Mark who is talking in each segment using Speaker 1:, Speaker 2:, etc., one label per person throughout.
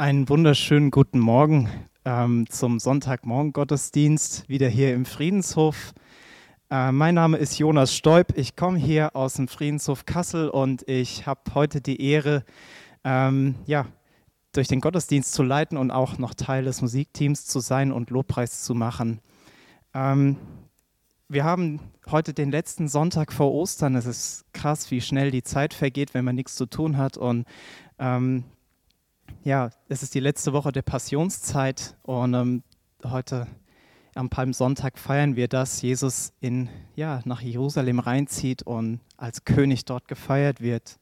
Speaker 1: Einen wunderschönen guten Morgen ähm, zum Sonntagmorgen Gottesdienst wieder hier im Friedenshof. Äh, mein Name ist Jonas Stoib. Ich komme hier aus dem Friedenshof Kassel und ich habe heute die Ehre, ähm, ja, durch den Gottesdienst zu leiten und auch noch Teil des Musikteams zu sein und Lobpreis zu machen. Ähm, wir haben heute den letzten Sonntag vor Ostern. Es ist krass, wie schnell die Zeit vergeht, wenn man nichts zu tun hat. Und ähm, ja, es ist die letzte Woche der Passionszeit und ähm, heute am Palmsonntag feiern wir, dass Jesus in, ja, nach Jerusalem reinzieht und als König dort gefeiert wird.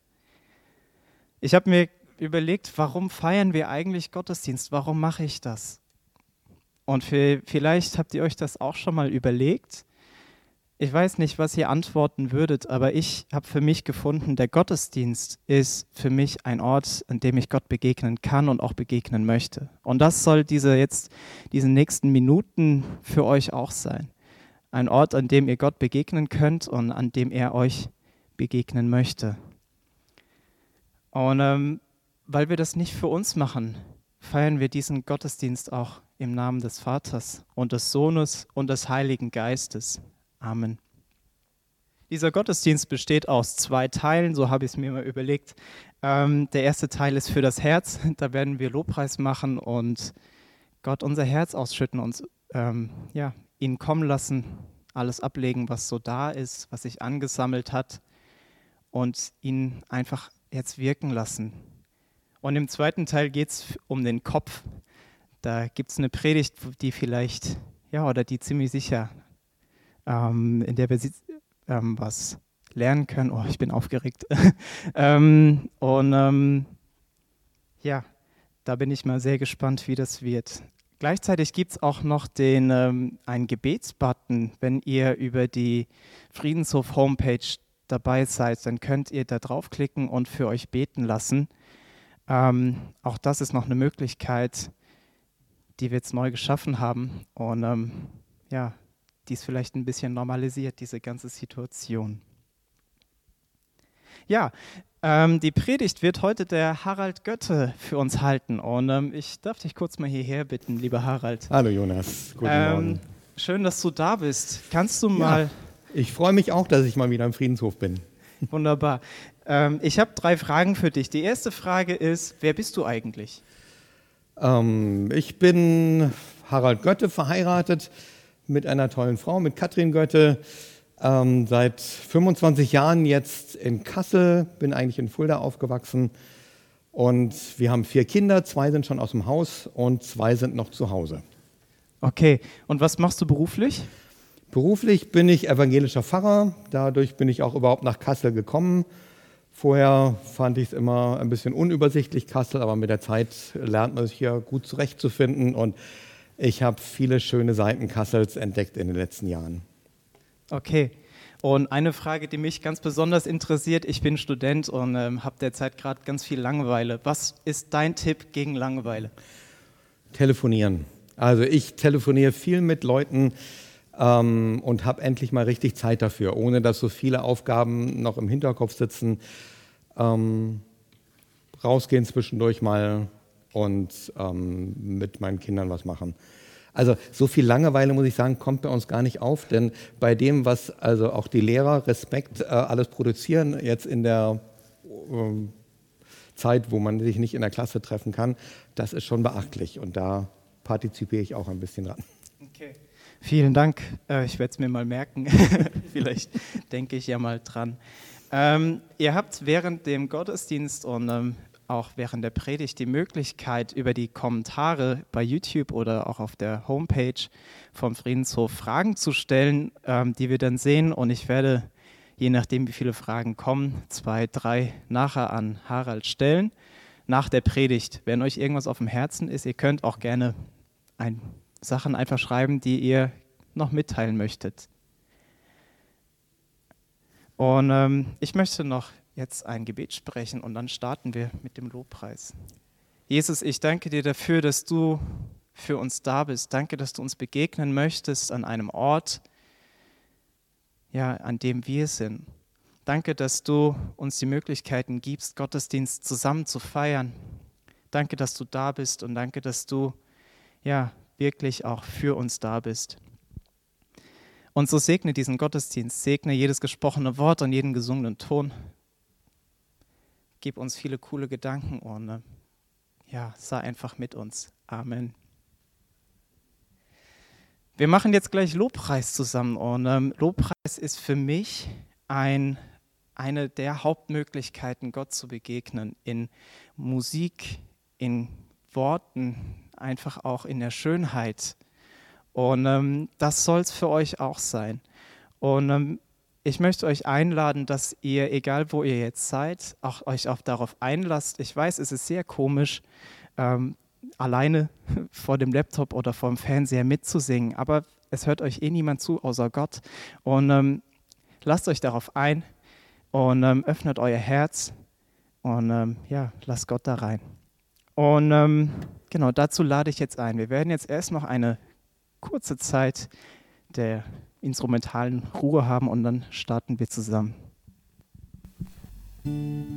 Speaker 1: Ich habe mir überlegt, warum feiern wir eigentlich Gottesdienst? Warum mache ich das? Und für, vielleicht habt ihr euch das auch schon mal überlegt. Ich weiß nicht, was ihr antworten würdet, aber ich habe für mich gefunden, der Gottesdienst ist für mich ein Ort, an dem ich Gott begegnen kann und auch begegnen möchte. Und das soll diese jetzt, diese nächsten Minuten für euch auch sein. Ein Ort, an dem ihr Gott begegnen könnt und an dem er euch begegnen möchte. Und ähm, weil wir das nicht für uns machen, feiern wir diesen Gottesdienst auch im Namen des Vaters und des Sohnes und des Heiligen Geistes. Amen. Dieser Gottesdienst besteht aus zwei Teilen, so habe ich es mir mal überlegt. Ähm, der erste Teil ist für das Herz, da werden wir Lobpreis machen und Gott unser Herz ausschütten, uns ähm, ja, ihn kommen lassen, alles ablegen, was so da ist, was sich angesammelt hat und ihn einfach jetzt wirken lassen. Und im zweiten Teil geht es um den Kopf. Da gibt es eine Predigt, die vielleicht, ja, oder die ziemlich sicher ähm, in der wir ähm, was lernen können. Oh, ich bin aufgeregt. ähm, und ähm, ja, da bin ich mal sehr gespannt, wie das wird. Gleichzeitig gibt es auch noch den, ähm, einen Gebetsbutton, wenn ihr über die Friedenshof Homepage dabei seid, dann könnt ihr da draufklicken und für euch beten lassen. Ähm, auch das ist noch eine Möglichkeit, die wir jetzt neu geschaffen haben. Und ähm, ja, die es vielleicht ein bisschen normalisiert, diese ganze Situation. Ja, ähm, die Predigt wird heute der Harald Götte für uns halten. Und ähm, ich darf dich kurz mal hierher bitten, lieber Harald.
Speaker 2: Hallo Jonas, guten ähm, Morgen.
Speaker 1: Schön, dass du da bist. Kannst du mal. Ja,
Speaker 2: ich freue mich auch, dass ich mal wieder im Friedenshof bin.
Speaker 1: Wunderbar. Ähm, ich habe drei Fragen für dich. Die erste Frage ist: Wer bist du eigentlich?
Speaker 2: Ähm, ich bin Harald Götte, verheiratet mit einer tollen Frau, mit Katrin Götte. Ähm, seit 25 Jahren jetzt in Kassel, bin eigentlich in Fulda aufgewachsen. Und wir haben vier Kinder, zwei sind schon aus dem Haus und zwei sind noch zu Hause.
Speaker 1: Okay, und was machst du beruflich?
Speaker 2: Beruflich bin ich evangelischer Pfarrer, dadurch bin ich auch überhaupt nach Kassel gekommen. Vorher fand ich es immer ein bisschen unübersichtlich, Kassel, aber mit der Zeit lernt man sich hier gut zurechtzufinden und ich habe viele schöne Seiten Kassels entdeckt in den letzten Jahren.
Speaker 1: Okay. Und eine Frage, die mich ganz besonders interessiert, ich bin Student und ähm, habe derzeit gerade ganz viel Langeweile. Was ist dein Tipp gegen Langeweile?
Speaker 2: Telefonieren. Also ich telefoniere viel mit Leuten ähm, und habe endlich mal richtig Zeit dafür, ohne dass so viele Aufgaben noch im Hinterkopf sitzen. Ähm, rausgehen zwischendurch mal und ähm, mit meinen Kindern was machen. Also so viel Langeweile, muss ich sagen, kommt bei uns gar nicht auf, denn bei dem, was also auch die Lehrer Respekt äh, alles produzieren, jetzt in der äh, Zeit, wo man sich nicht in der Klasse treffen kann, das ist schon beachtlich und da partizipiere ich auch ein bisschen dran.
Speaker 1: Okay. Vielen Dank. Äh, ich werde es mir mal merken. Vielleicht denke ich ja mal dran. Ähm, ihr habt während dem Gottesdienst und ähm, auch während der Predigt die Möglichkeit, über die Kommentare bei YouTube oder auch auf der Homepage vom Friedenshof Fragen zu stellen, ähm, die wir dann sehen. Und ich werde, je nachdem, wie viele Fragen kommen, zwei, drei nachher an Harald stellen, nach der Predigt. Wenn euch irgendwas auf dem Herzen ist, ihr könnt auch gerne ein, Sachen einfach schreiben, die ihr noch mitteilen möchtet. Und ähm, ich möchte noch jetzt ein Gebet sprechen und dann starten wir mit dem Lobpreis. Jesus, ich danke dir dafür, dass du für uns da bist. Danke, dass du uns begegnen möchtest an einem Ort, ja, an dem wir sind. Danke, dass du uns die Möglichkeiten gibst, Gottesdienst zusammen zu feiern. Danke, dass du da bist und danke, dass du ja wirklich auch für uns da bist. Und so segne diesen Gottesdienst, segne jedes gesprochene Wort und jeden gesungenen Ton. Gib uns viele coole Gedanken äh, ja, sei einfach mit uns. Amen. Wir machen jetzt gleich Lobpreis zusammen ähm, Lobpreis ist für mich ein, eine der Hauptmöglichkeiten, Gott zu begegnen. In Musik, in Worten, einfach auch in der Schönheit. Und ähm, das soll es für euch auch sein. Und ähm, ich möchte euch einladen, dass ihr, egal wo ihr jetzt seid, auch euch auch darauf einlasst. Ich weiß, es ist sehr komisch, ähm, alleine vor dem Laptop oder vor dem Fernseher mitzusingen, aber es hört euch eh niemand zu, außer Gott. Und ähm, lasst euch darauf ein und ähm, öffnet euer Herz und ähm, ja, lasst Gott da rein. Und ähm, genau dazu lade ich jetzt ein. Wir werden jetzt erst noch eine kurze Zeit der instrumentalen Ruhe haben und dann starten wir zusammen.
Speaker 3: Lächeln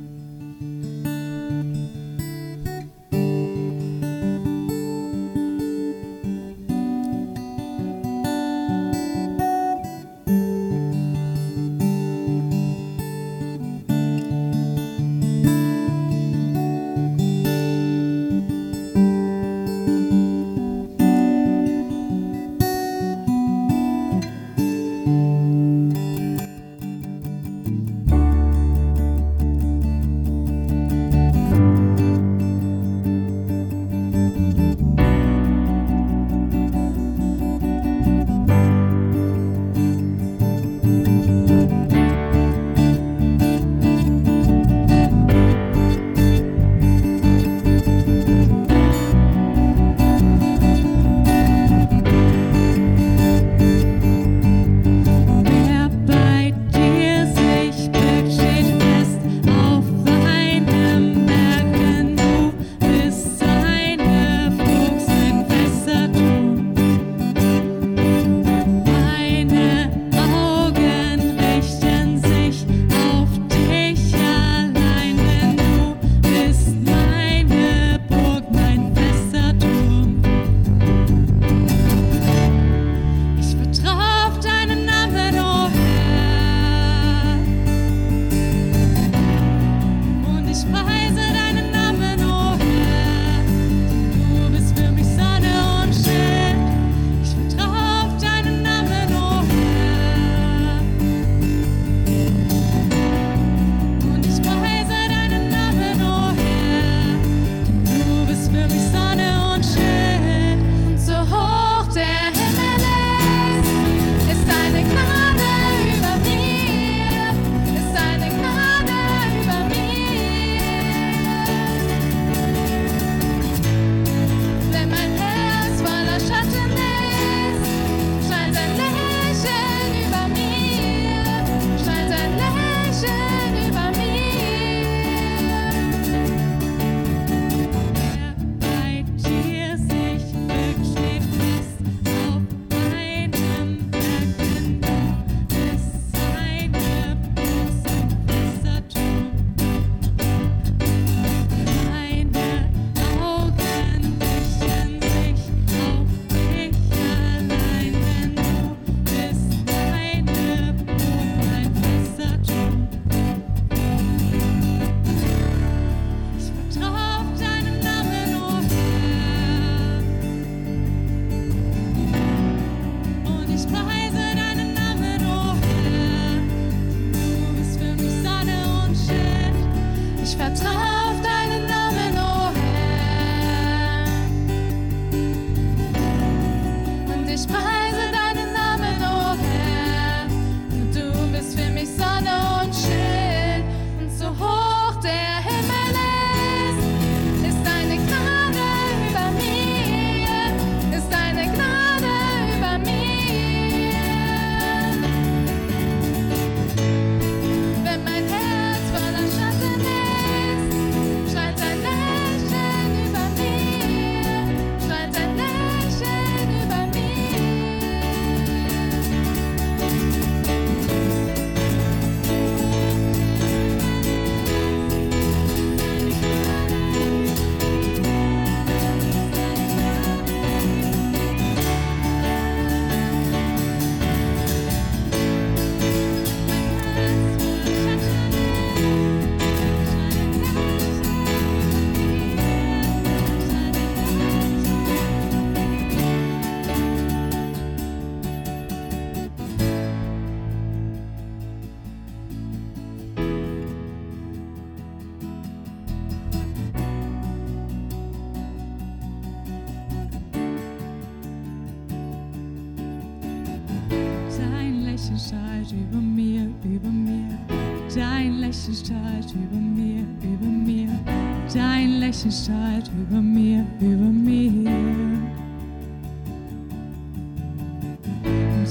Speaker 3: Strahlt über mir, über mir.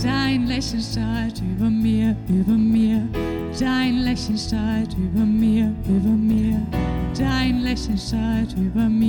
Speaker 3: Dein Lächeln strahlt über mir, über mir. Dein Lächeln strahlt über mir, über mir. Dein Lächeln strahlt über mir,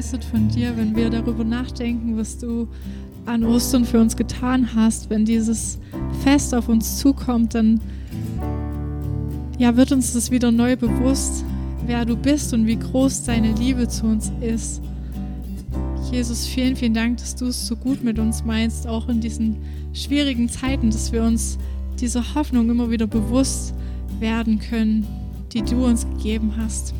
Speaker 3: begeistert von dir, wenn wir darüber nachdenken, was du an Ostern für uns getan hast. Wenn dieses Fest auf uns zukommt, dann ja, wird uns das wieder neu bewusst, wer du bist und wie groß deine Liebe zu uns ist. Jesus, vielen, vielen Dank, dass du es so gut mit uns meinst, auch in diesen schwierigen Zeiten, dass wir uns dieser Hoffnung immer wieder bewusst werden können, die du uns gegeben hast.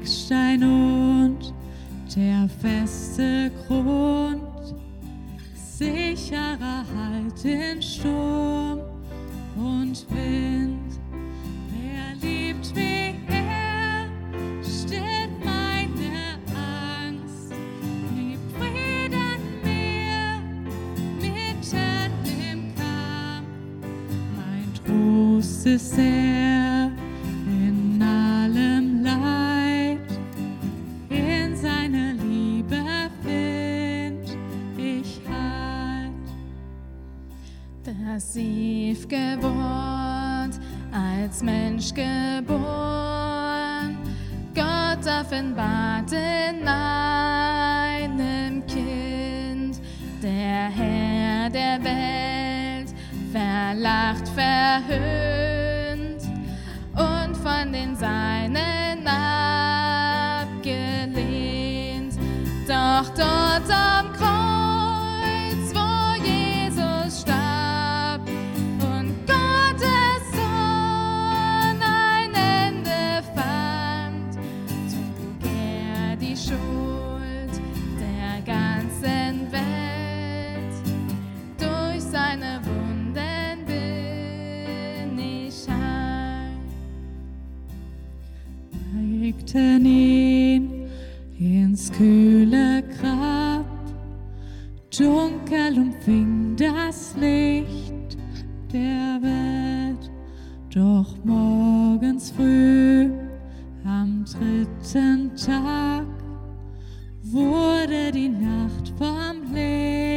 Speaker 3: Eckstein und der feste Grund, sicherer Halt in Sturm und Wind. Wer liebt wie er, stillt meine Angst, gibt Frieden mir mitten im Kampf. Mein Trost ist er Dunkel umfing das Licht der Welt, doch morgens früh am dritten Tag wurde die Nacht vom Licht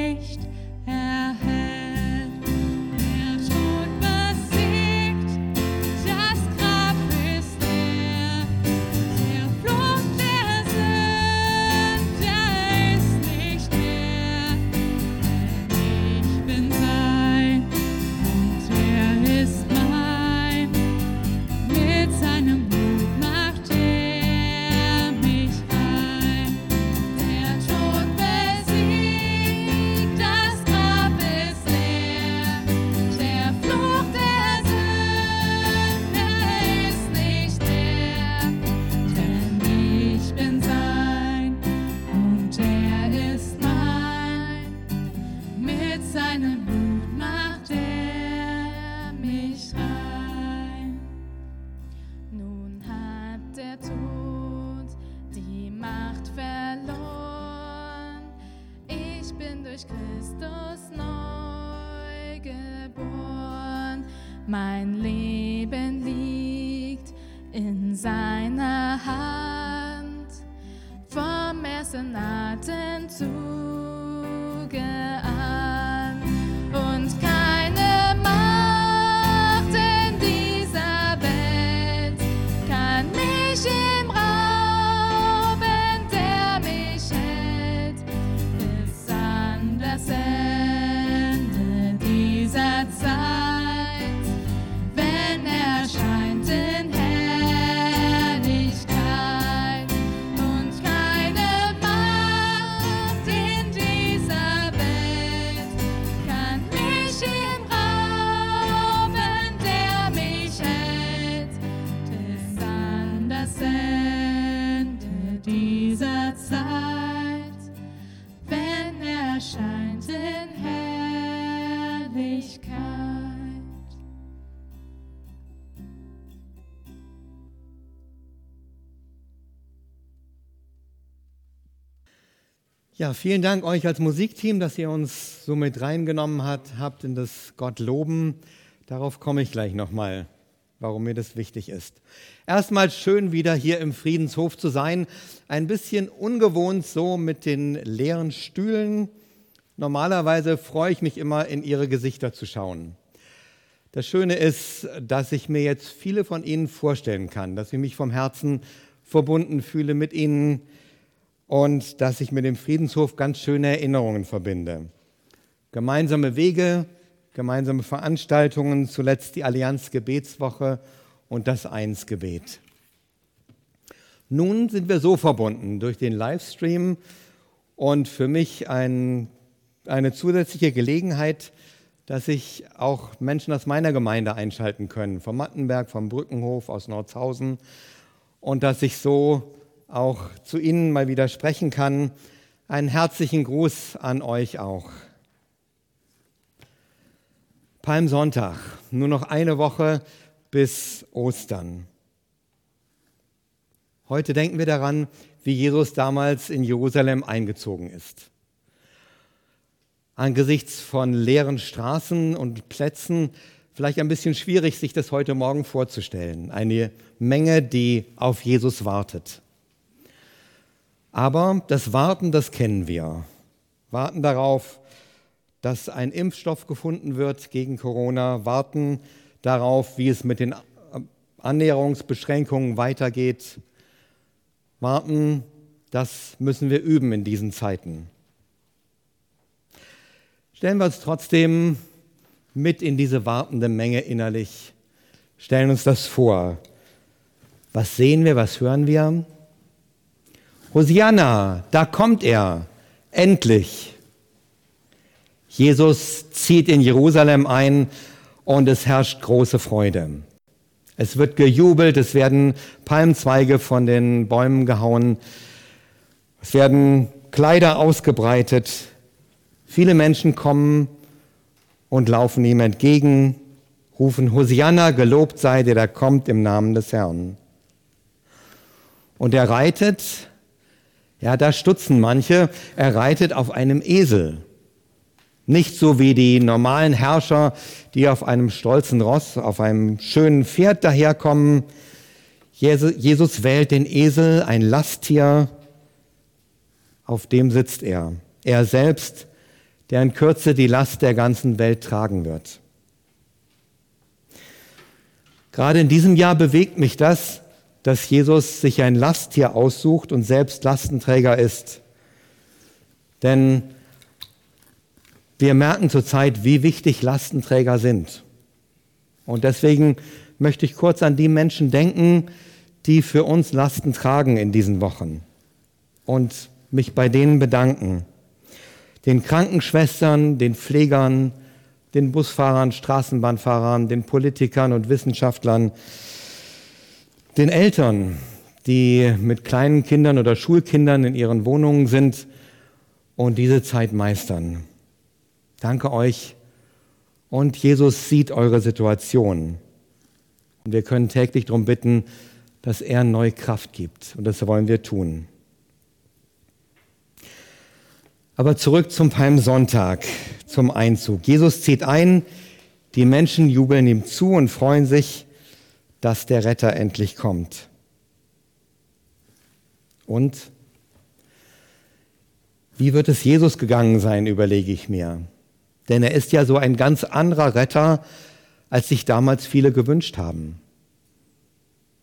Speaker 2: Ja, vielen Dank euch als Musikteam, dass ihr uns so mit reingenommen hat, habt in das Gott loben. Darauf komme ich gleich nochmal, warum mir das wichtig ist. Erstmal schön wieder hier im Friedenshof zu sein. Ein bisschen ungewohnt so mit den leeren Stühlen. Normalerweise freue ich mich immer, in ihre Gesichter zu schauen. Das Schöne ist, dass ich mir jetzt viele von Ihnen vorstellen kann, dass ich mich vom Herzen verbunden fühle mit Ihnen und dass ich mit dem Friedenshof ganz schöne Erinnerungen verbinde. Gemeinsame Wege, gemeinsame Veranstaltungen, zuletzt die Allianz Gebetswoche und das Einsgebet. Nun sind wir so verbunden durch den Livestream und für mich ein, eine zusätzliche Gelegenheit, dass sich auch Menschen aus meiner Gemeinde einschalten können, vom Mattenberg, vom Brückenhof, aus Nordhausen und dass ich so auch zu Ihnen mal wieder sprechen kann. Einen herzlichen Gruß an euch auch. Palmsonntag, nur noch eine Woche bis Ostern. Heute denken wir daran, wie Jesus damals in Jerusalem eingezogen ist. Angesichts von leeren Straßen und Plätzen vielleicht ein bisschen schwierig, sich das heute Morgen vorzustellen. Eine Menge, die auf Jesus wartet. Aber das Warten, das kennen wir. Warten darauf, dass ein Impfstoff gefunden wird gegen Corona, warten darauf, wie es mit den Annäherungsbeschränkungen weitergeht, warten, das müssen wir üben in diesen Zeiten. Stellen wir uns trotzdem mit in diese wartende Menge innerlich. Stellen uns das vor. Was sehen wir, was hören wir? Hosianna, da kommt er, endlich. Jesus zieht in Jerusalem ein und es herrscht große Freude. Es wird gejubelt, es werden Palmzweige von den Bäumen gehauen, es werden Kleider ausgebreitet, viele Menschen kommen und laufen ihm entgegen, rufen Hosianna, gelobt sei der, der kommt im Namen des Herrn. Und er reitet, ja, da stutzen manche, er reitet auf einem Esel. Nicht so wie die normalen Herrscher, die auf einem stolzen Ross, auf einem schönen Pferd daherkommen. Jesus wählt den Esel, ein Lasttier, auf dem sitzt er. Er selbst der in Kürze die Last der ganzen Welt tragen wird. Gerade in diesem Jahr bewegt mich das, dass Jesus sich ein Lasttier aussucht und selbst Lastenträger ist. Denn wir merken zurzeit, wie wichtig Lastenträger sind. Und deswegen möchte ich kurz an die Menschen denken, die für uns Lasten tragen in diesen Wochen und mich bei denen bedanken den Krankenschwestern, den Pflegern, den Busfahrern, Straßenbahnfahrern, den Politikern und Wissenschaftlern, den Eltern, die mit kleinen Kindern oder Schulkindern in ihren Wohnungen sind und diese Zeit meistern. Danke euch. Und Jesus sieht eure Situation. Und wir können täglich darum bitten, dass er neue Kraft gibt. Und das wollen wir tun. Aber zurück zum Palmsonntag, zum Einzug. Jesus zieht ein, die Menschen jubeln ihm zu und freuen sich, dass der Retter endlich kommt. Und wie wird es Jesus gegangen sein, überlege ich mir. Denn er ist ja so ein ganz anderer Retter, als sich damals viele gewünscht haben.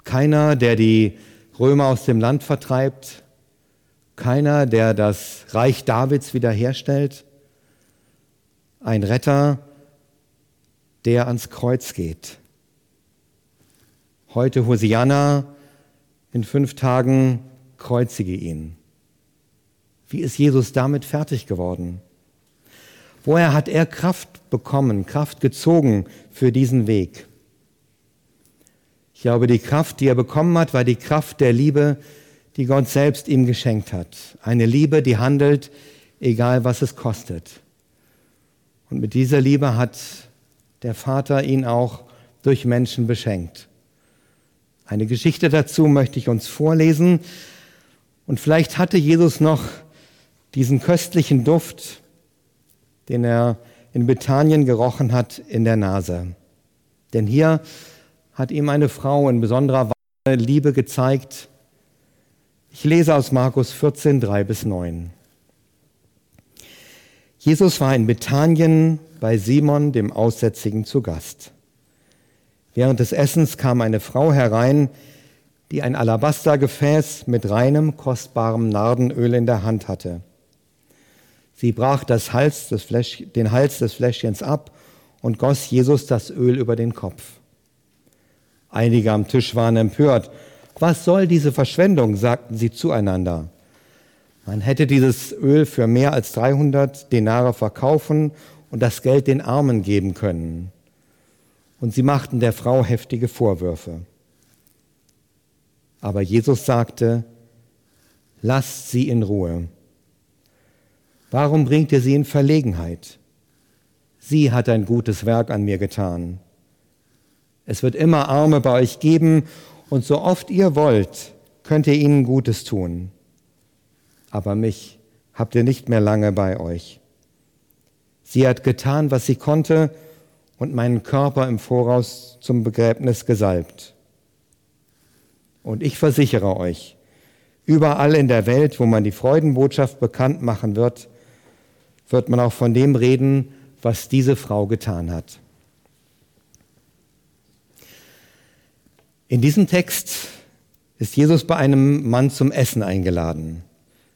Speaker 2: Keiner, der die Römer aus dem Land vertreibt, keiner, der das Reich Davids wiederherstellt, ein Retter, der ans Kreuz geht. Heute Hosianna, in fünf Tagen kreuzige ihn. Wie ist Jesus damit fertig geworden? Woher hat er Kraft bekommen, Kraft gezogen für diesen Weg? Ich glaube, die Kraft, die er bekommen hat, war die Kraft der Liebe, die Gott selbst ihm geschenkt hat. Eine Liebe, die handelt, egal was es kostet. Und mit dieser Liebe hat der Vater ihn auch durch Menschen beschenkt. Eine Geschichte dazu möchte ich uns vorlesen. Und vielleicht hatte Jesus noch diesen köstlichen Duft, den er in Bethanien gerochen hat, in der Nase. Denn hier hat ihm eine Frau in besonderer Weise Liebe gezeigt, ich lese aus Markus 14, 3 bis 9. Jesus war in Bethanien bei Simon, dem Aussätzigen, zu Gast. Während des Essens kam eine Frau herein, die ein Alabastergefäß mit reinem, kostbarem Nardenöl in der Hand hatte. Sie brach Hals Fläsch, den Hals des Fläschchens ab und goss Jesus das Öl über den Kopf. Einige am Tisch waren empört was soll diese Verschwendung? sagten sie zueinander. Man hätte dieses Öl für mehr als 300 Denare verkaufen und das Geld den Armen geben können. Und sie machten der Frau heftige Vorwürfe. Aber Jesus sagte, lasst sie in Ruhe. Warum bringt ihr sie in Verlegenheit? Sie hat ein gutes Werk an mir getan. Es wird immer Arme bei euch geben und so oft ihr wollt, könnt ihr ihnen Gutes tun. Aber mich habt ihr nicht mehr lange bei euch. Sie hat getan, was sie konnte und meinen Körper im Voraus zum Begräbnis gesalbt. Und ich versichere euch, überall in der Welt, wo man die Freudenbotschaft bekannt machen wird, wird man auch von dem reden, was diese Frau getan hat. In diesem Text ist Jesus bei einem Mann zum Essen eingeladen.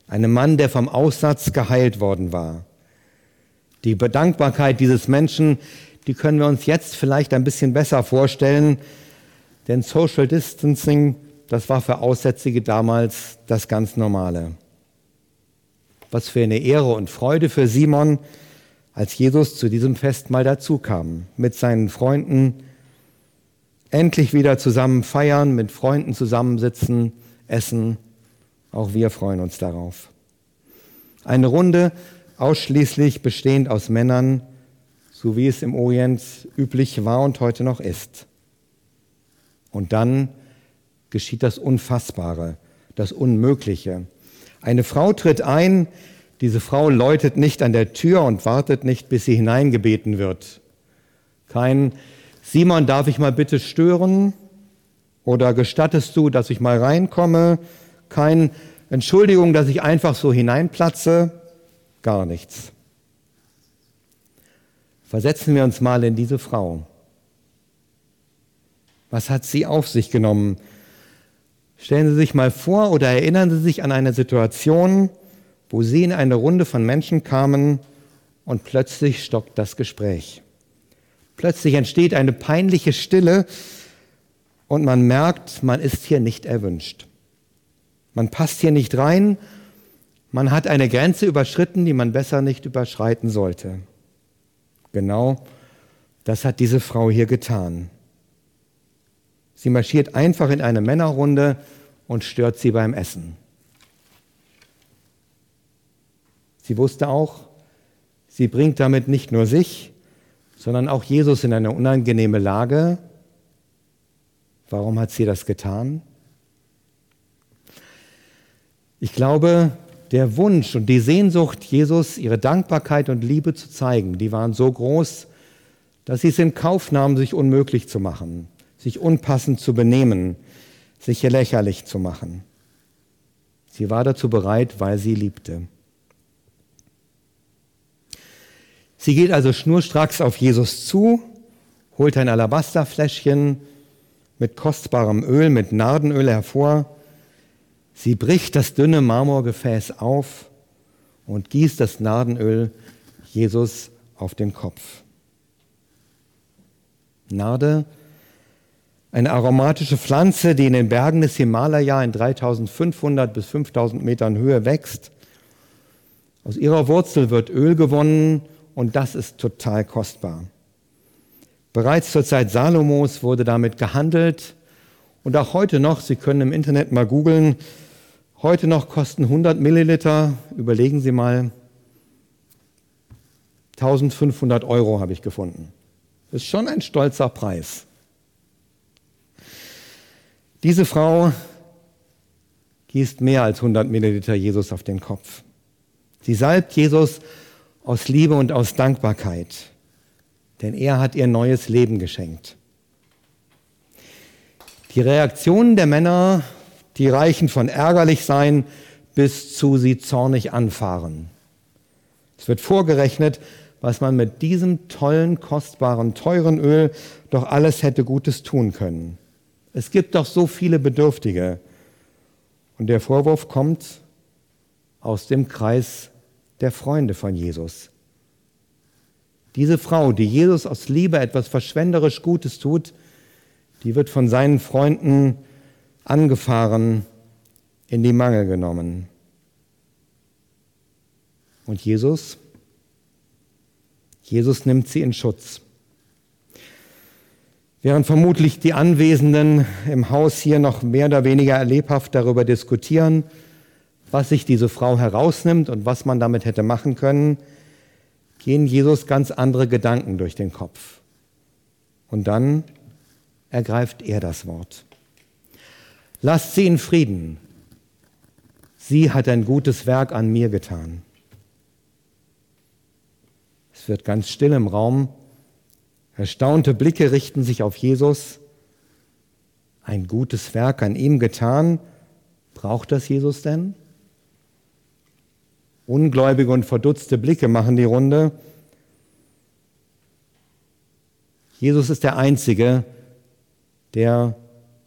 Speaker 2: Einem Mann, der vom Aussatz geheilt worden war. Die Bedankbarkeit dieses Menschen, die können wir uns jetzt vielleicht ein bisschen besser vorstellen, denn Social Distancing, das war für Aussätzige damals das ganz Normale. Was für eine Ehre und Freude für Simon, als Jesus zu diesem Festmahl dazukam, mit seinen Freunden, endlich wieder zusammen feiern, mit Freunden zusammensitzen, essen. Auch wir freuen uns darauf. Eine Runde ausschließlich bestehend aus Männern, so wie es im Orient üblich war und heute noch ist. Und dann geschieht das Unfassbare, das Unmögliche. Eine Frau tritt ein, diese Frau läutet nicht an der Tür und wartet nicht, bis sie hineingebeten wird. Kein Simon, darf ich mal bitte stören? Oder gestattest du, dass ich mal reinkomme? Kein Entschuldigung, dass ich einfach so hineinplatze? Gar nichts. Versetzen wir uns mal in diese Frau. Was hat sie auf sich genommen? Stellen Sie sich mal vor oder erinnern Sie sich an eine Situation, wo Sie in eine Runde von Menschen kamen und plötzlich stockt das Gespräch. Plötzlich entsteht eine peinliche Stille und man merkt, man ist hier nicht erwünscht. Man passt hier nicht rein, man hat eine Grenze überschritten, die man besser nicht überschreiten sollte. Genau das hat diese Frau hier getan. Sie marschiert einfach in eine Männerrunde und stört sie beim Essen. Sie wusste auch, sie bringt damit nicht nur sich, sondern auch Jesus in eine unangenehme Lage. Warum hat sie das getan? Ich glaube, der Wunsch und die Sehnsucht, Jesus ihre Dankbarkeit und Liebe zu zeigen, die waren so groß, dass sie es in Kauf nahmen, sich unmöglich zu machen sich unpassend zu benehmen, sich hier lächerlich zu machen. Sie war dazu bereit, weil sie liebte. Sie geht also schnurstracks auf Jesus zu, holt ein Alabasterfläschchen mit kostbarem Öl, mit Nardenöl hervor. Sie bricht das dünne Marmorgefäß auf und gießt das Nardenöl Jesus auf den Kopf. Narde eine aromatische Pflanze, die in den Bergen des Himalaya in 3500 bis 5000 Metern Höhe wächst. Aus ihrer Wurzel wird Öl gewonnen und das ist total kostbar. Bereits zur Zeit Salomos wurde damit gehandelt und auch heute noch, Sie können im Internet mal googeln, heute noch kosten 100 Milliliter, überlegen Sie mal, 1500 Euro habe ich gefunden. Das ist schon ein stolzer Preis. Diese Frau gießt mehr als 100 Milliliter Jesus auf den Kopf. Sie salbt Jesus aus Liebe und aus Dankbarkeit, denn er hat ihr neues Leben geschenkt. Die Reaktionen der Männer, die reichen von ärgerlich sein bis zu sie zornig anfahren. Es wird vorgerechnet, was man mit diesem tollen, kostbaren, teuren Öl doch alles hätte Gutes tun können. Es gibt doch so viele Bedürftige. Und der Vorwurf kommt aus dem Kreis der Freunde von Jesus. Diese Frau, die Jesus aus Liebe etwas verschwenderisch Gutes tut, die wird von seinen Freunden angefahren, in die Mangel genommen. Und Jesus? Jesus nimmt sie in Schutz. Während vermutlich die Anwesenden im Haus hier noch mehr oder weniger lebhaft darüber diskutieren, was sich diese Frau herausnimmt und was man damit hätte machen können, gehen Jesus ganz andere Gedanken durch den Kopf. Und dann ergreift er das Wort. Lasst sie in Frieden. Sie hat ein gutes Werk an mir getan. Es wird ganz still im Raum. Erstaunte Blicke richten sich auf Jesus. Ein gutes Werk an ihm getan. Braucht das Jesus denn? Ungläubige und verdutzte Blicke machen die Runde. Jesus ist der Einzige, der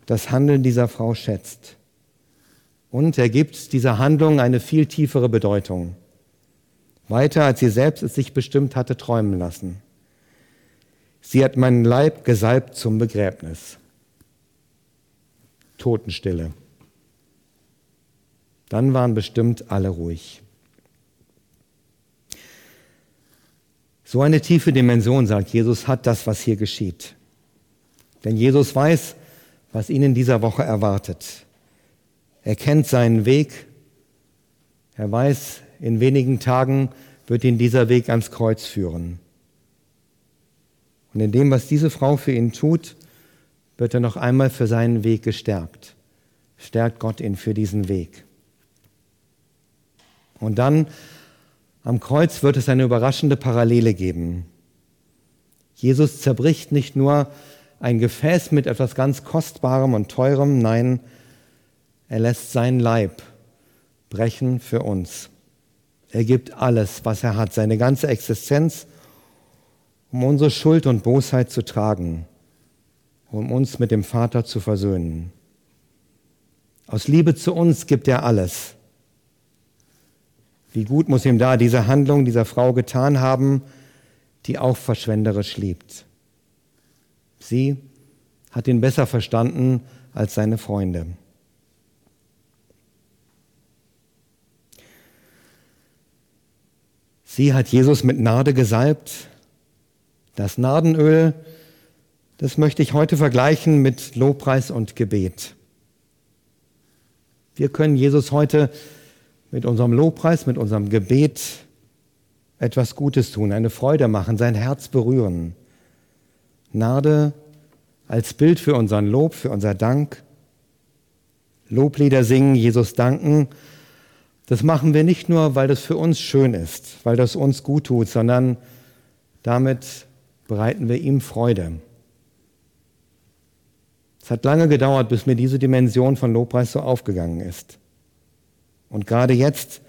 Speaker 2: das Handeln dieser Frau schätzt. Und er gibt dieser Handlung eine viel tiefere Bedeutung. Weiter, als sie selbst es sich bestimmt hatte träumen lassen. Sie hat meinen Leib gesalbt zum Begräbnis. Totenstille. Dann waren bestimmt alle ruhig. So eine tiefe Dimension, sagt Jesus, hat das, was hier geschieht. Denn Jesus weiß, was ihn in dieser Woche erwartet. Er kennt seinen Weg. Er weiß, in wenigen Tagen wird ihn dieser Weg ans Kreuz führen. Und in dem, was diese Frau für ihn tut, wird er noch einmal für seinen Weg gestärkt. Stärkt Gott ihn für diesen Weg. Und dann am Kreuz wird es eine überraschende Parallele geben. Jesus zerbricht nicht nur ein Gefäß mit etwas ganz Kostbarem und Teurem, nein, er lässt seinen Leib brechen für uns. Er gibt alles, was er hat, seine ganze Existenz, um unsere Schuld und Bosheit zu tragen, um uns mit dem Vater zu versöhnen. Aus Liebe zu uns gibt er alles. Wie gut muss ihm da diese Handlung dieser Frau getan haben, die auch verschwenderisch liebt. Sie hat ihn besser verstanden als seine Freunde. Sie hat Jesus mit Narde gesalbt. Das Nardenöl, das möchte ich heute vergleichen mit Lobpreis und Gebet. Wir können Jesus heute mit unserem Lobpreis, mit unserem Gebet etwas Gutes tun, eine Freude machen, sein Herz berühren. Narde als Bild für unseren Lob, für unser Dank. Loblieder singen, Jesus danken. Das machen wir nicht nur, weil das für uns schön ist, weil das uns gut tut, sondern damit bereiten wir ihm Freude. Es hat lange gedauert, bis mir diese Dimension von Lobpreis so aufgegangen ist. Und gerade jetzt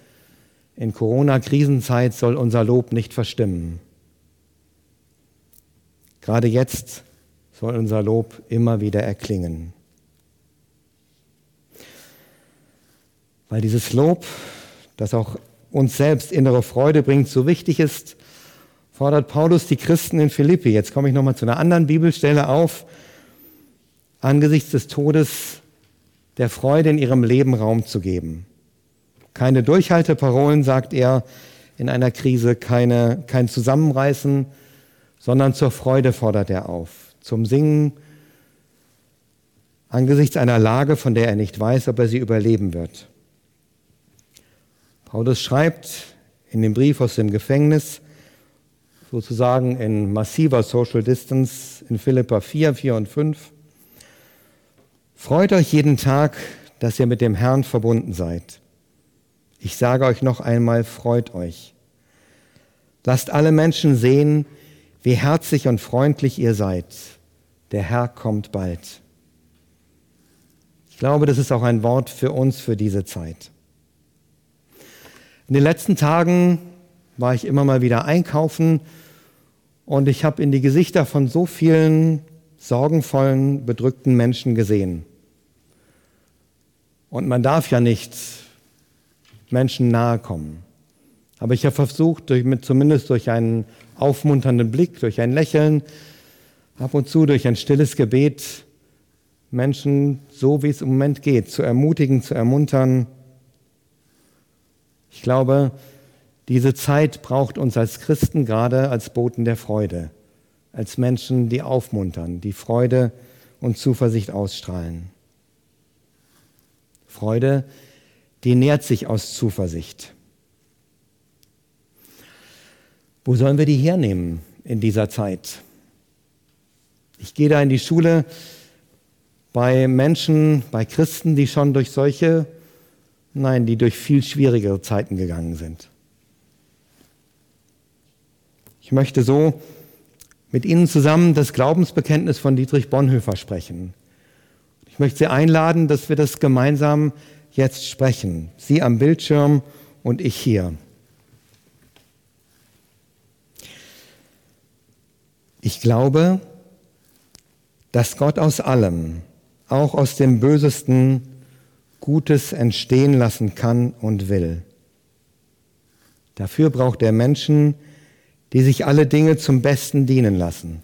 Speaker 2: in Corona-Krisenzeit soll unser Lob nicht verstimmen. Gerade jetzt soll unser Lob immer wieder erklingen. Weil dieses Lob, das auch uns selbst innere Freude bringt, so wichtig ist, fordert Paulus die Christen in Philippi. Jetzt komme ich nochmal zu einer anderen Bibelstelle auf. Angesichts des Todes der Freude in ihrem Leben Raum zu geben. Keine Durchhalteparolen, sagt er, in einer Krise, keine, kein Zusammenreißen, sondern zur Freude fordert er auf, zum Singen angesichts einer Lage, von der er nicht weiß, ob er sie überleben wird. Paulus schreibt in dem Brief aus dem Gefängnis, sozusagen in massiver Social Distance in Philippa 4, 4 und 5, Freut euch jeden Tag, dass ihr mit dem Herrn verbunden seid. Ich sage euch noch einmal, freut euch. Lasst alle Menschen sehen, wie herzlich und freundlich ihr seid. Der Herr kommt bald. Ich glaube, das ist auch ein Wort für uns für diese Zeit. In den letzten Tagen war ich immer mal wieder einkaufen und ich habe in die Gesichter von so vielen sorgenvollen, bedrückten Menschen gesehen. Und man darf ja nicht Menschen nahe kommen. Aber ich habe versucht, durch, mit, zumindest durch einen aufmunternden Blick, durch ein Lächeln, ab und zu durch ein stilles Gebet, Menschen, so wie es im Moment geht, zu ermutigen, zu ermuntern. Ich glaube, Diese Zeit braucht uns als Christen gerade als Boten der Freude, als Menschen, die aufmuntern, die Freude und Zuversicht ausstrahlen. Freude, die nährt sich aus Zuversicht. Wo sollen wir die hernehmen in dieser Zeit? Ich gehe da in die Schule bei Menschen, bei Christen, die schon durch solche, nein, die durch viel schwierigere Zeiten gegangen sind. Ich möchte so mit Ihnen zusammen das Glaubensbekenntnis von Dietrich Bonhoeffer sprechen. Ich möchte Sie einladen, dass wir das gemeinsam jetzt sprechen. Sie am Bildschirm und ich hier. Ich glaube, dass Gott aus allem, auch aus dem Bösesten, Gutes entstehen lassen kann und will. Dafür braucht er Menschen, die sich alle Dinge zum Besten dienen lassen.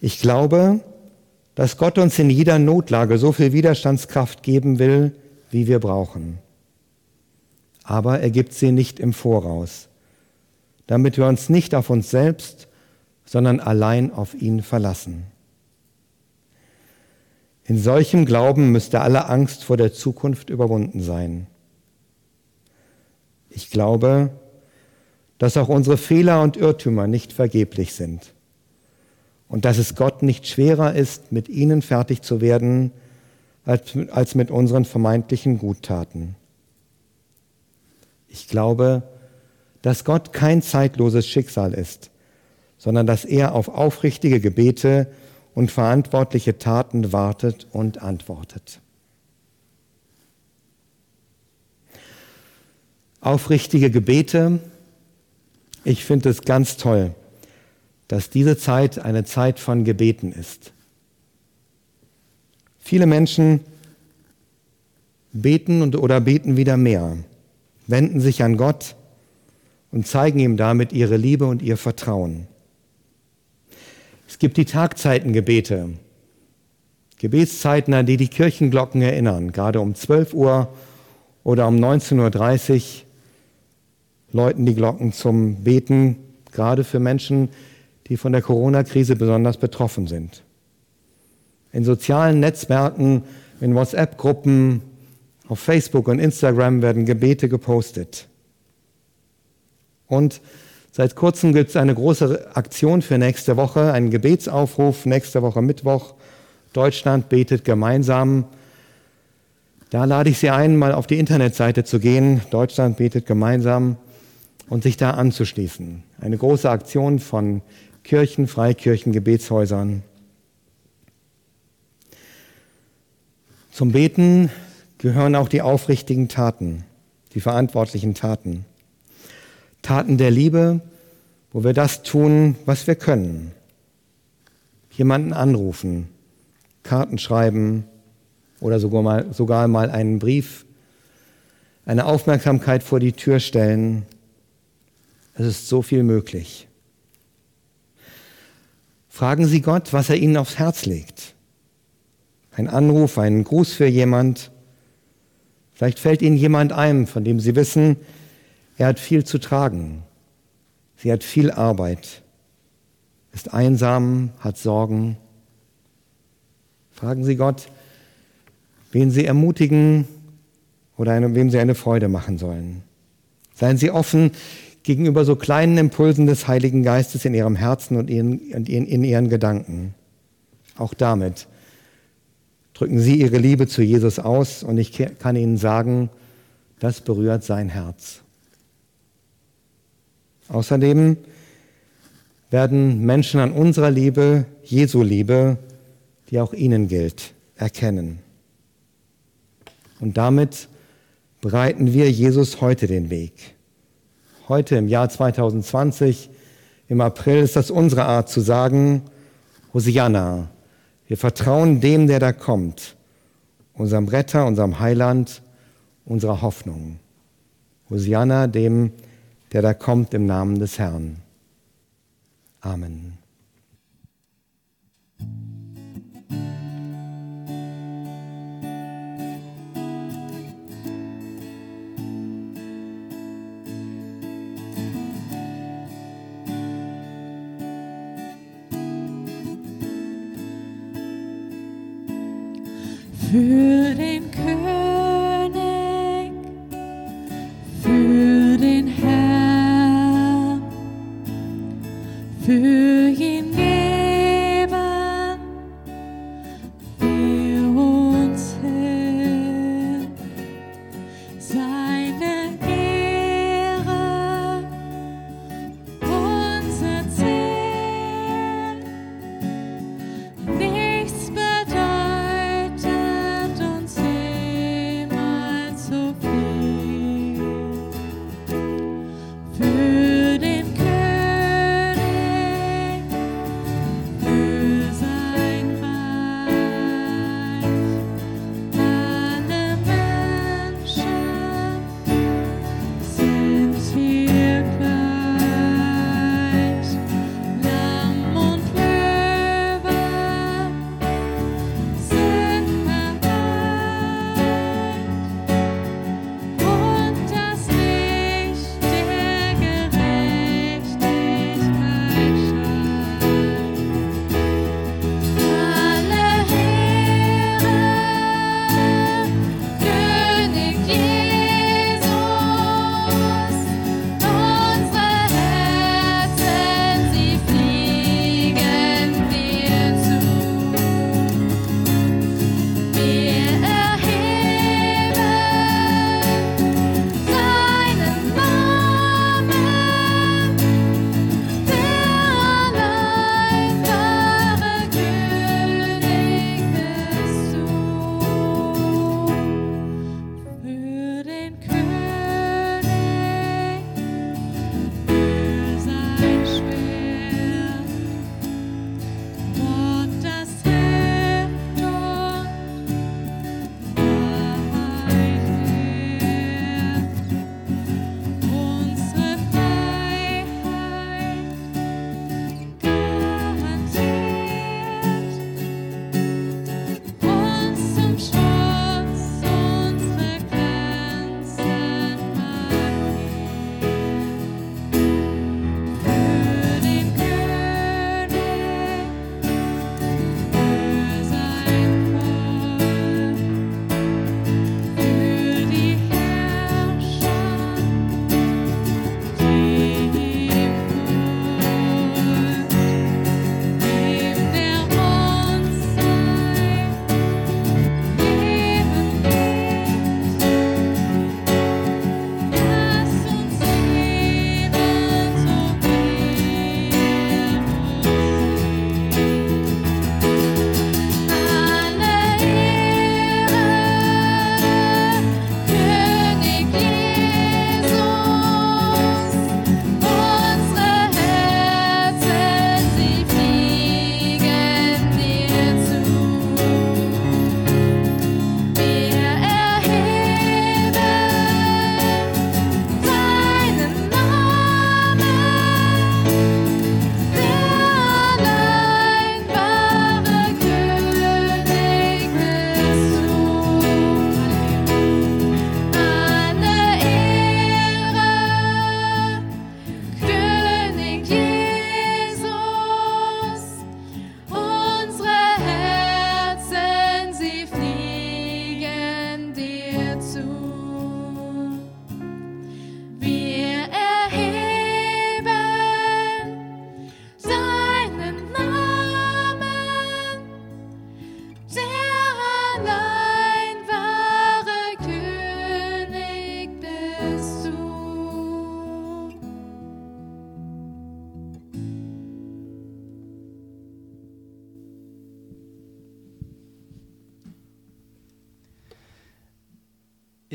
Speaker 2: Ich glaube, dass Gott uns in jeder Notlage so viel Widerstandskraft geben will, wie wir brauchen. Aber er gibt sie nicht im Voraus, damit wir uns nicht auf uns selbst, sondern allein auf ihn verlassen. In solchem Glauben müsste alle Angst vor der Zukunft überwunden sein. Ich glaube, dass auch unsere Fehler und Irrtümer nicht vergeblich sind und dass es Gott nicht schwerer ist, mit ihnen fertig zu werden, als mit unseren vermeintlichen Guttaten. Ich glaube, dass Gott kein zeitloses Schicksal ist, sondern dass er auf aufrichtige Gebete und verantwortliche Taten wartet und antwortet. Aufrichtige Gebete ich finde es ganz toll, dass diese Zeit eine Zeit von Gebeten ist. Viele Menschen beten und, oder beten wieder mehr, wenden sich an Gott und zeigen ihm damit ihre Liebe und ihr Vertrauen. Es gibt die Tagzeitengebete, Gebetszeiten, an die die Kirchenglocken erinnern, gerade um 12 Uhr oder um 19.30 Uhr läuten die Glocken zum Beten, gerade für Menschen, die von der Corona-Krise besonders betroffen sind. In sozialen Netzwerken, in WhatsApp-Gruppen, auf Facebook und Instagram werden Gebete gepostet. Und seit kurzem gibt es eine große Aktion für nächste Woche, einen Gebetsaufruf, nächste Woche Mittwoch. Deutschland betet gemeinsam. Da lade ich Sie ein, mal auf die Internetseite zu gehen. Deutschland betet gemeinsam und sich da anzuschließen. Eine große Aktion von Kirchen, Freikirchen, Gebetshäusern. Zum Beten gehören auch die aufrichtigen Taten, die verantwortlichen Taten. Taten der Liebe, wo wir das tun, was wir können. Jemanden anrufen, Karten schreiben oder sogar mal, sogar mal einen Brief, eine Aufmerksamkeit vor die Tür stellen, es ist so viel möglich. Fragen Sie Gott, was er Ihnen aufs Herz legt. Ein Anruf, ein Gruß für jemand. Vielleicht fällt Ihnen jemand ein, von dem Sie wissen, er hat viel zu tragen. Sie hat viel Arbeit, ist einsam, hat Sorgen. Fragen Sie Gott, wen Sie ermutigen oder eine, wem Sie eine Freude machen sollen. Seien Sie offen, gegenüber so kleinen Impulsen des Heiligen Geistes in ihrem Herzen und in, in, in ihren Gedanken. Auch damit drücken Sie Ihre Liebe zu Jesus aus und ich kann Ihnen sagen, das berührt sein Herz. Außerdem werden Menschen an unserer Liebe, Jesu Liebe, die auch ihnen gilt, erkennen. Und damit bereiten wir Jesus heute den Weg. Heute im Jahr 2020, im April, ist das unsere Art zu sagen, Hosianna, wir vertrauen dem, der da kommt, unserem Retter, unserem Heiland, unserer Hoffnung. Hosianna, dem, der da kommt im Namen des Herrn. Amen.
Speaker 3: Für den König. 树荫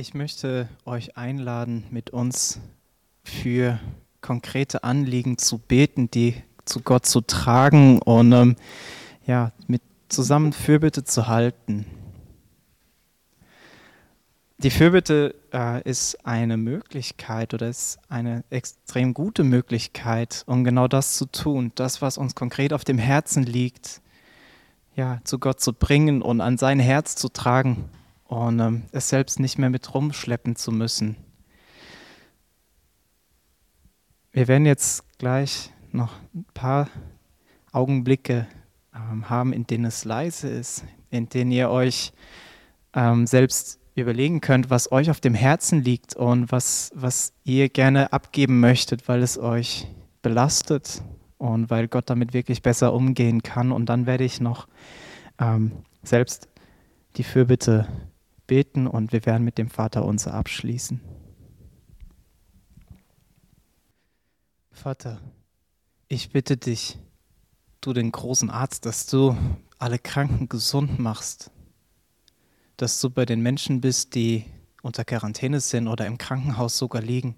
Speaker 1: Ich möchte euch einladen, mit uns für konkrete Anliegen zu beten, die zu Gott zu tragen und ähm, ja, mit zusammen Fürbitte zu halten. Die Fürbitte äh, ist eine Möglichkeit oder ist eine extrem gute Möglichkeit, um genau das zu tun, das, was uns konkret auf dem Herzen liegt, ja, zu Gott zu bringen und an sein Herz zu tragen und ähm, es selbst nicht mehr mit rumschleppen zu müssen. Wir werden jetzt gleich noch ein paar Augenblicke ähm, haben, in denen es leise ist, in denen ihr euch ähm, selbst überlegen könnt, was euch auf dem Herzen liegt und was, was ihr gerne abgeben möchtet, weil es euch belastet und weil Gott damit wirklich besser umgehen kann. Und dann werde ich noch ähm, selbst die Fürbitte beten und wir werden mit dem Vater unser abschließen. Vater, ich bitte dich, du den großen Arzt, dass du alle Kranken gesund machst, dass du bei den Menschen bist, die unter Quarantäne sind oder im Krankenhaus sogar liegen,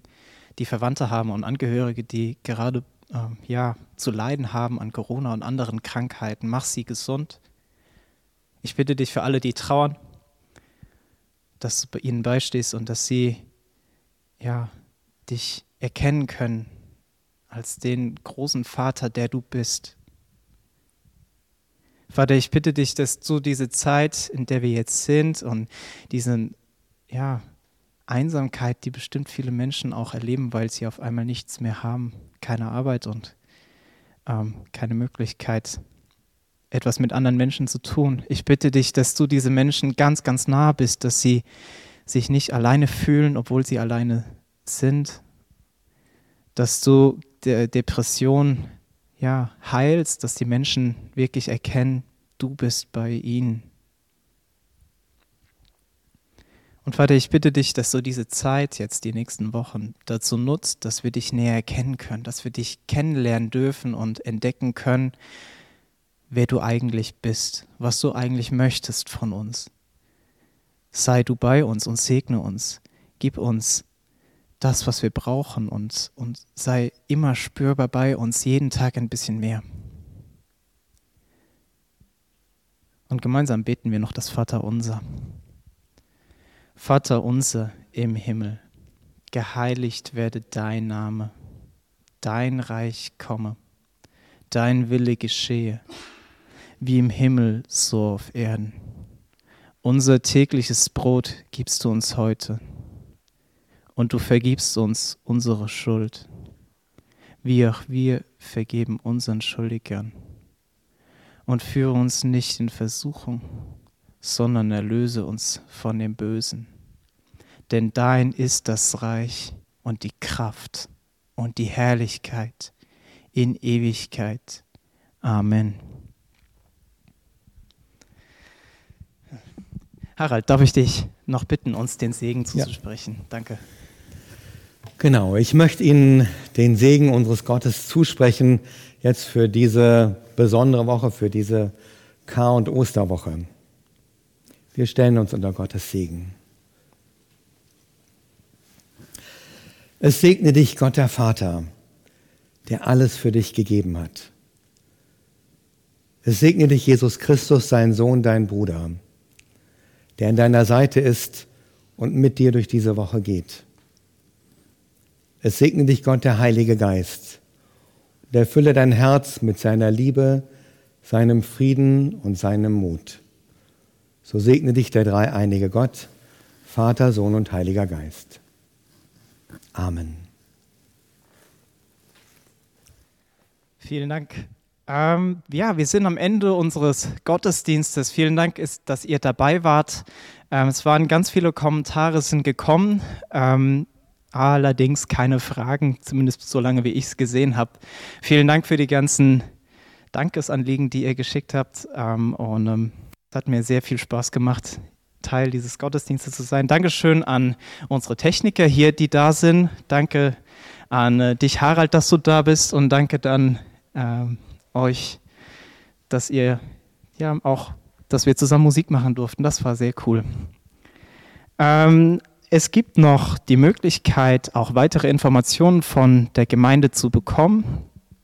Speaker 1: die Verwandte haben und Angehörige, die gerade äh, ja, zu leiden haben an Corona und anderen Krankheiten. Mach sie gesund. Ich bitte dich für alle, die trauern, dass du bei ihnen beistehst und dass sie ja, dich erkennen können als den großen Vater, der du bist. Vater, ich bitte dich, dass du diese Zeit, in der wir jetzt sind und diese ja, Einsamkeit, die bestimmt viele Menschen auch erleben, weil sie auf einmal nichts mehr haben, keine Arbeit und ähm, keine Möglichkeit, etwas mit anderen Menschen zu tun. Ich bitte dich, dass du diese Menschen ganz, ganz nah bist, dass sie sich nicht alleine fühlen, obwohl sie alleine sind, dass du der Depression ja, heilst, dass die Menschen wirklich erkennen, du bist bei ihnen. Und Vater, ich bitte dich, dass du diese Zeit jetzt, die nächsten Wochen, dazu nutzt, dass wir dich näher erkennen können, dass wir dich kennenlernen dürfen und entdecken können, wer du eigentlich bist, was du eigentlich möchtest von uns. Sei du bei uns und segne uns. Gib uns das, was wir brauchen und, und sei immer spürbar bei uns, jeden Tag ein bisschen mehr. Und gemeinsam beten wir noch das Vater unser. Vater unser im Himmel, geheiligt werde dein Name, dein Reich komme, dein Wille geschehe, wie im Himmel so auf Erden. Unser tägliches Brot gibst du uns heute und du vergibst uns unsere Schuld, wie auch wir vergeben unseren Schuldigern. Und führe uns nicht in Versuchung, sondern erlöse uns von dem Bösen. Denn dein ist das Reich und die Kraft und die Herrlichkeit in Ewigkeit. Amen. Harald, darf ich dich noch bitten, uns den Segen zuzusprechen? Ja. Danke.
Speaker 2: Genau, ich möchte Ihnen den Segen unseres Gottes zusprechen, jetzt für diese besondere Woche, für diese Kar- und Osterwoche. Wir stellen uns unter Gottes Segen. Es segne dich Gott der Vater, der alles für dich gegeben hat. Es segne dich Jesus Christus, sein Sohn, dein Bruder, der an deiner Seite ist und mit dir durch diese Woche geht. Es segne dich Gott, der Heilige Geist, und erfülle dein Herz mit seiner Liebe, seinem Frieden und seinem Mut. So segne dich der dreieinige Gott, Vater, Sohn und Heiliger Geist. Amen.
Speaker 1: Vielen Dank. Ähm, ja, wir sind am Ende unseres Gottesdienstes. Vielen Dank, dass ihr dabei wart. Ähm, es waren ganz viele Kommentare sind gekommen. Ähm, allerdings keine Fragen, zumindest so lange wie ich es gesehen habe. Vielen Dank für die ganzen Dankesanliegen, die ihr geschickt habt. Ähm, und ähm, es hat mir sehr viel Spaß gemacht, Teil dieses Gottesdienstes zu sein. Dankeschön an unsere Techniker hier, die da sind. Danke an äh, dich, Harald, dass du da bist. Und danke dann äh, euch, dass ihr ja auch, dass wir zusammen Musik machen durften. Das war sehr cool. Ähm, es gibt noch die Möglichkeit, auch weitere Informationen von der Gemeinde zu bekommen.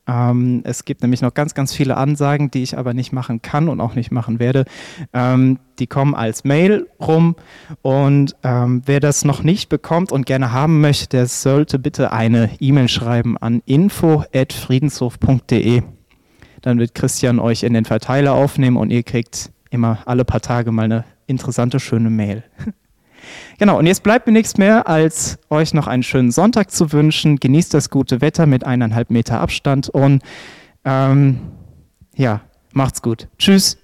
Speaker 1: Ähm, es gibt nämlich noch ganz, ganz viele Ansagen, die ich aber nicht machen kann und auch nicht machen werde. Ähm, die kommen als Mail rum und ähm, wer das noch nicht bekommt und gerne haben möchte, der sollte bitte eine E-Mail schreiben an info.friedenshof.de. Dann wird Christian euch in den Verteiler aufnehmen und ihr kriegt immer alle paar Tage mal eine interessante, schöne Mail. Genau, und jetzt bleibt mir nichts mehr, als euch noch einen schönen Sonntag zu wünschen. Genießt das gute Wetter mit eineinhalb Meter Abstand und ähm, ja, macht's gut. Tschüss.